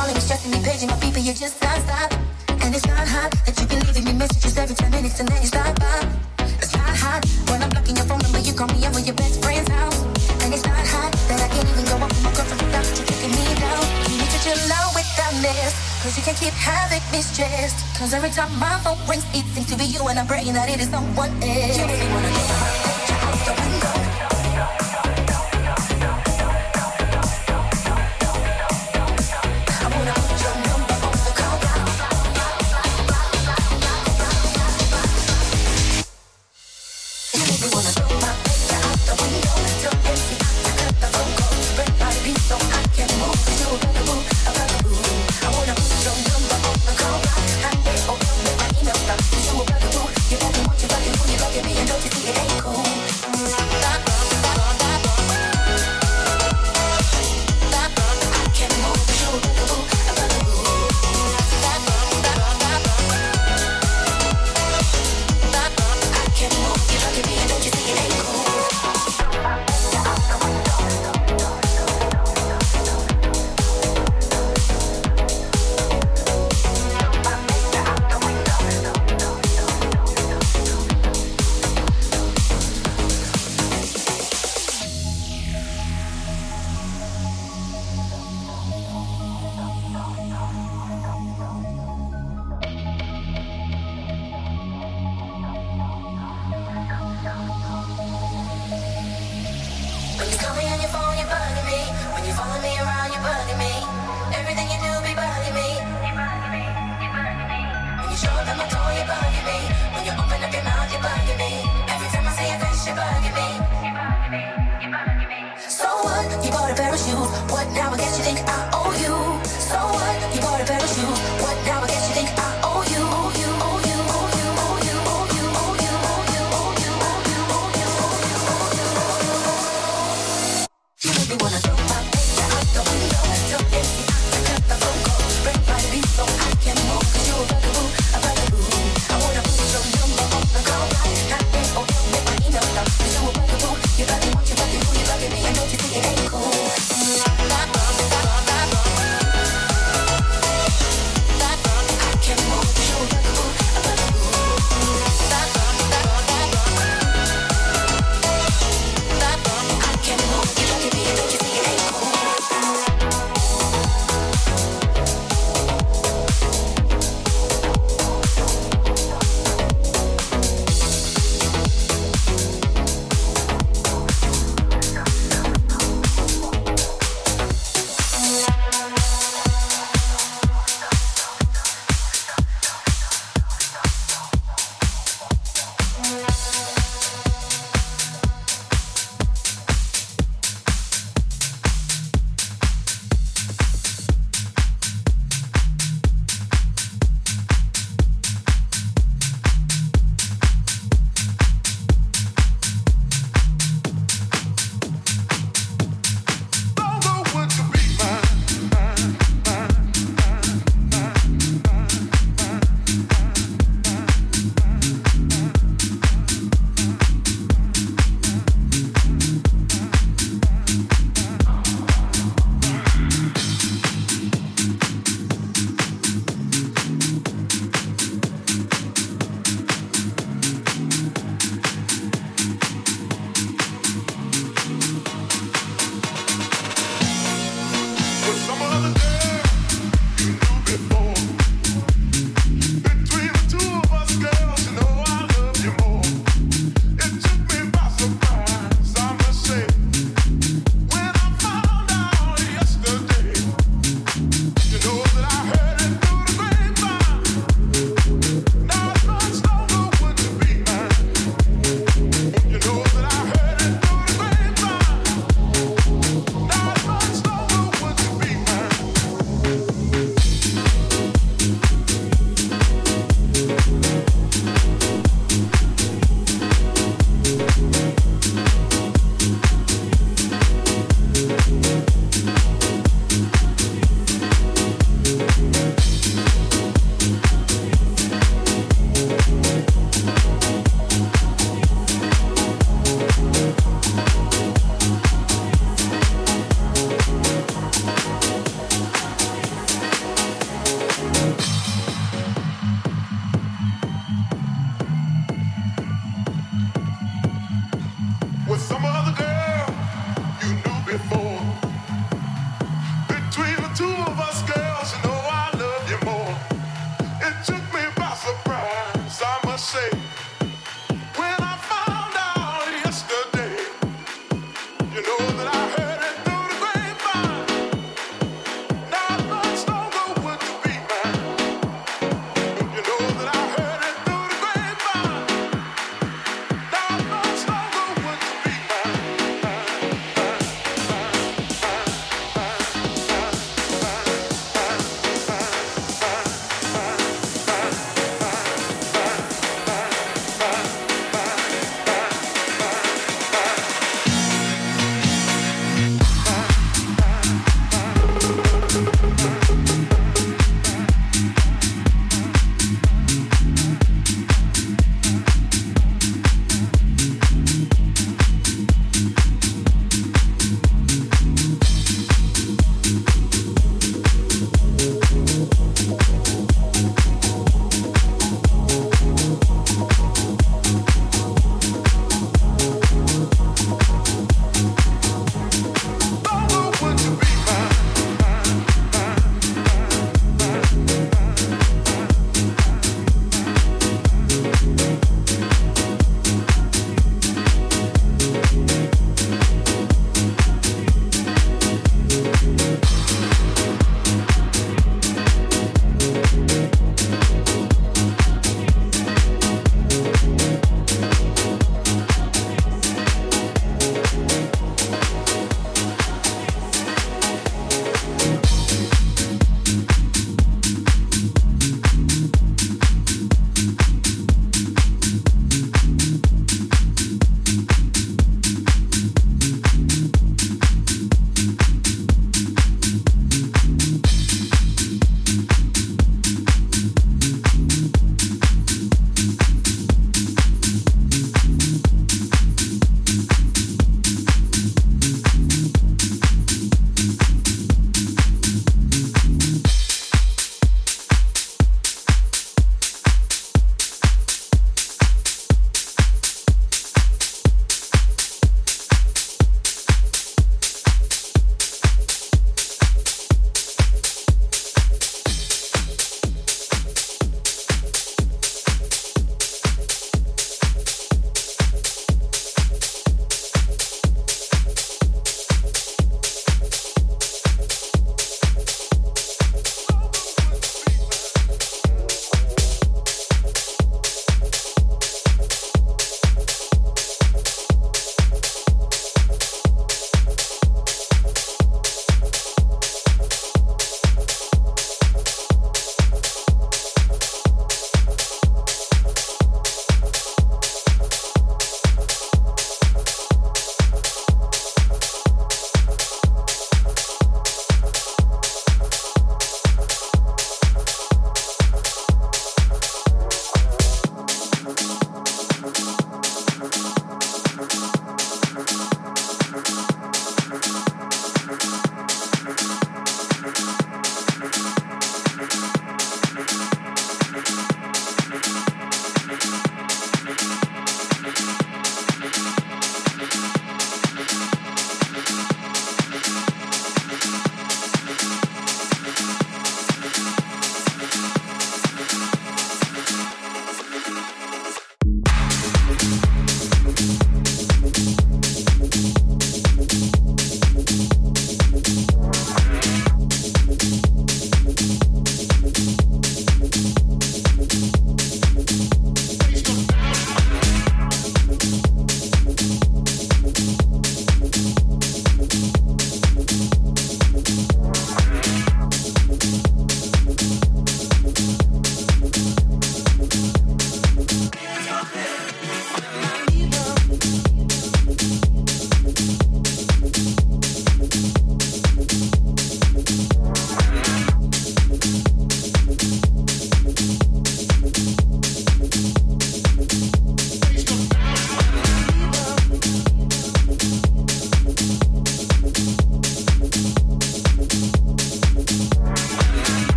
calling me, stressing me, paging my people, you just non-stop. And it's not hot that you can leaving me messages every 10 minutes and then you stop by. It's not hot when I'm blocking your phone number, you call me over your best friend's house. And it's not hot that I can't even go up to my girlfriend without you kicking me down. You need to chill out with that mess, cause you can't keep having me stressed. Cause every time my phone rings, it seems to be you and I'm praying that it is someone else. You really wanna know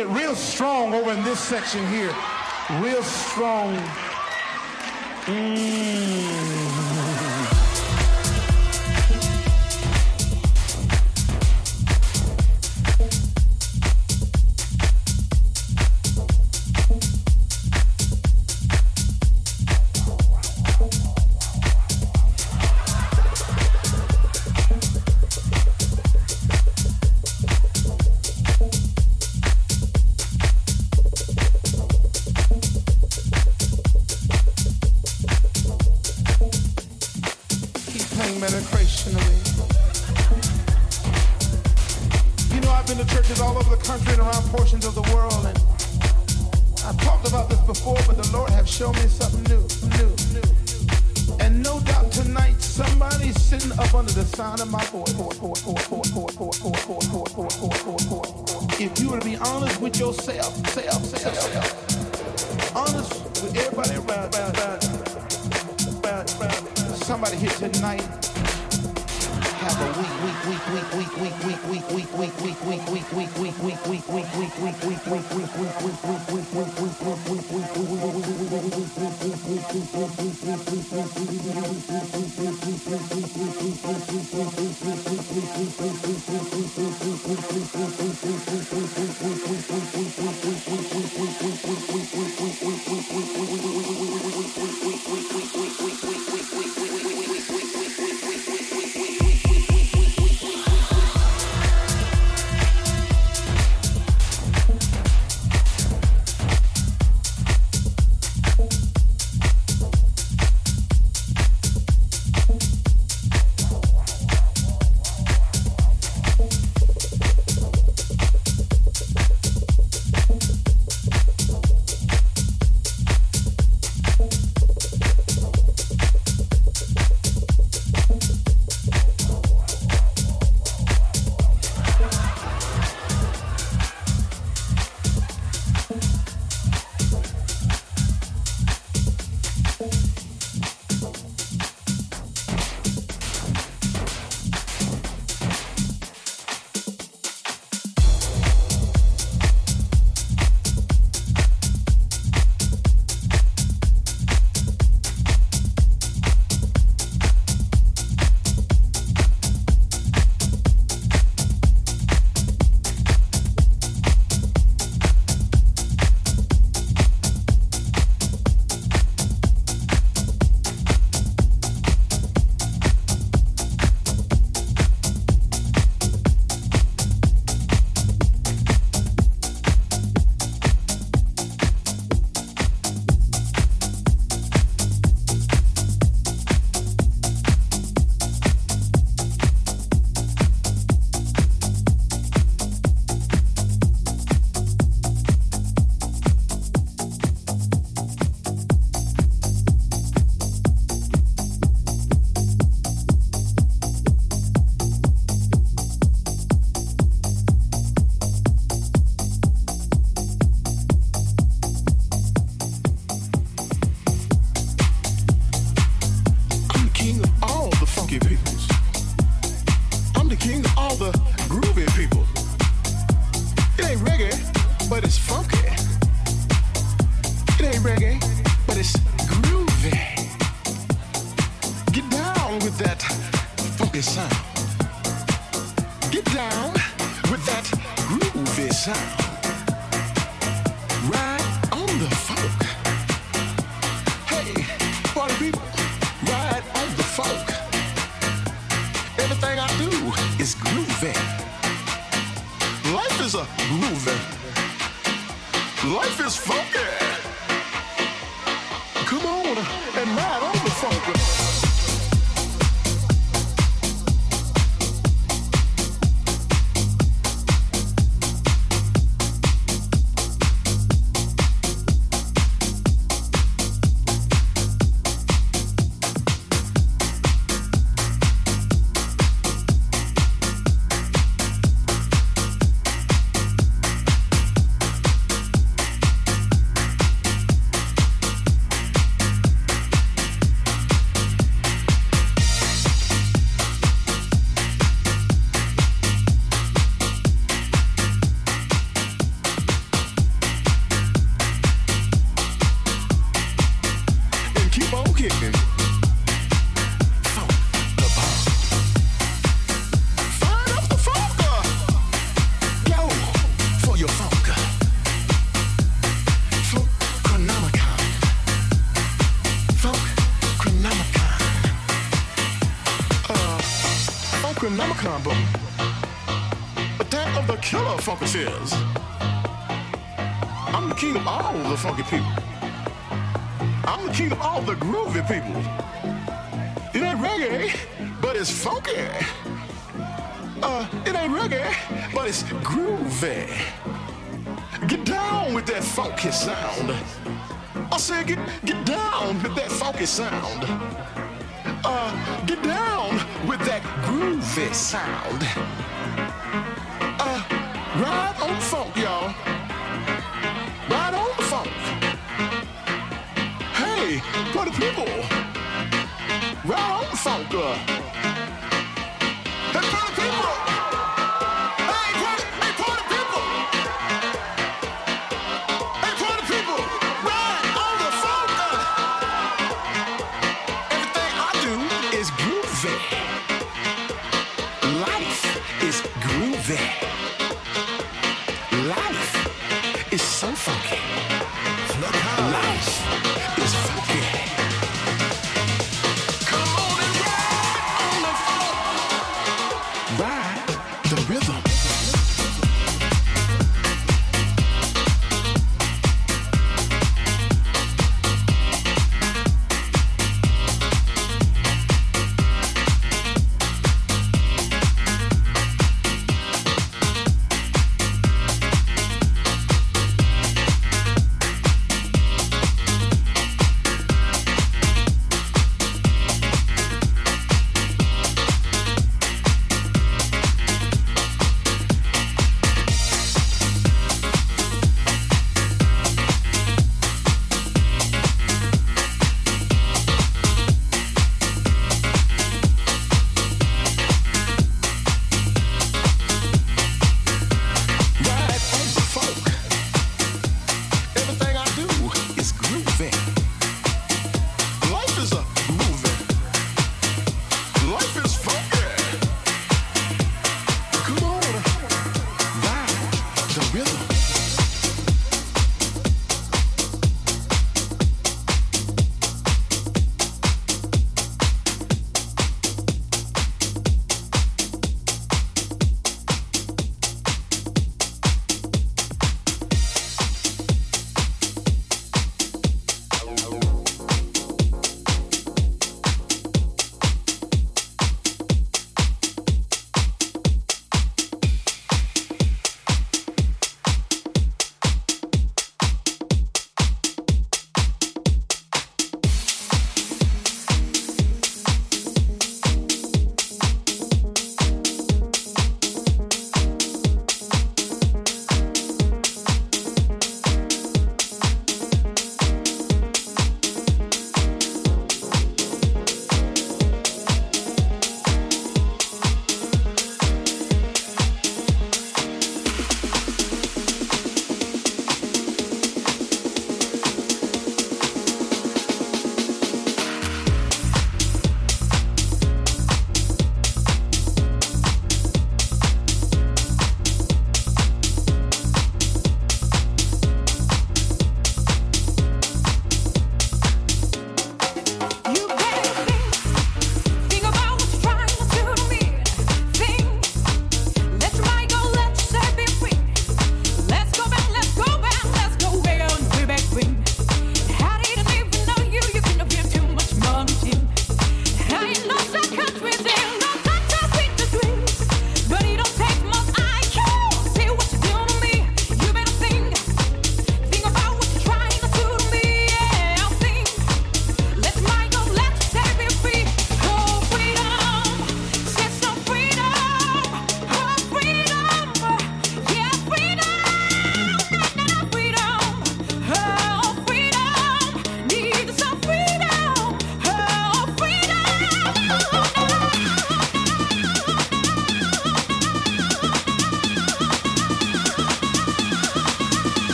it real strong over in this section here. Real strong. Mm. Funky people. I'm killing all the groovy people. It ain't reggae, but it's funky. Uh, it ain't reggae, but it's groovy. Get down with that funky sound. I said, get, get down with that funky sound. Uh, get down with that groovy sound. Ride on the funk, y'all. Ride on the funk. Hey, for the people. Ride on the funk. Uh.